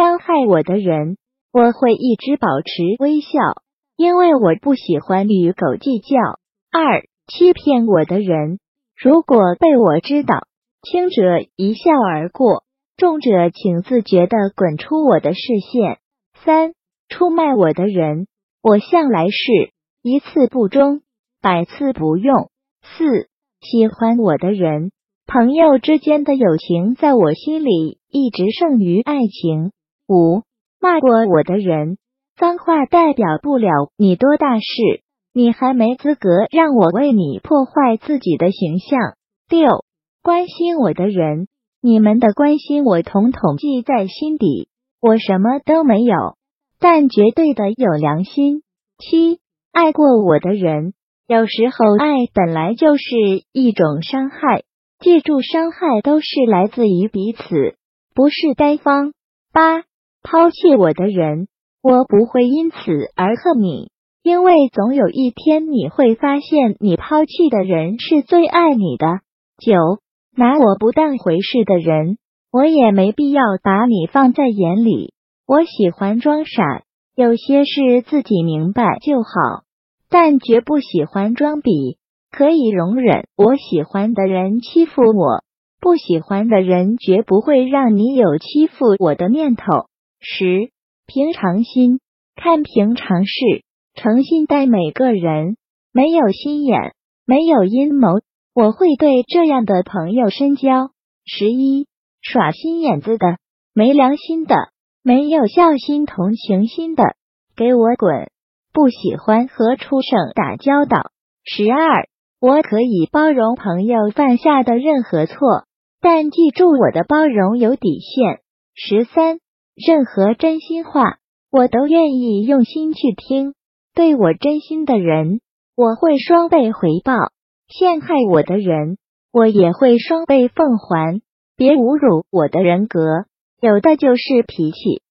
伤害我的人，我会一直保持微笑，因为我不喜欢与狗计较。二、欺骗我的人，如果被我知道，轻者一笑而过，重者请自觉的滚出我的视线。三、出卖我的人，我向来是一次不忠，百次不用。四、喜欢我的人。朋友之间的友情，在我心里一直胜于爱情。五骂过我的人，脏话代表不了你多大事，你还没资格让我为你破坏自己的形象。六关心我的人，你们的关心我统统记在心底，我什么都没有，但绝对的有良心。七爱过我的人，有时候爱本来就是一种伤害。记住，伤害都是来自于彼此，不是单方。八，抛弃我的人，我不会因此而恨你，因为总有一天你会发现，你抛弃的人是最爱你的。九，拿我不当回事的人，我也没必要把你放在眼里。我喜欢装傻，有些事自己明白就好，但绝不喜欢装逼。可以容忍我喜欢的人欺负我，不喜欢的人绝不会让你有欺负我的念头。十平常心，看平常事，诚心待每个人，没有心眼，没有阴谋。我会对这样的朋友深交。十一耍心眼子的，没良心的，没有孝心同情心的，给我滚！不喜欢和畜生打交道。十二。我可以包容朋友犯下的任何错，但记住我的包容有底线。十三，任何真心话我都愿意用心去听。对我真心的人，我会双倍回报；陷害我的人，我也会双倍奉还。别侮辱我的人格，有的就是脾气。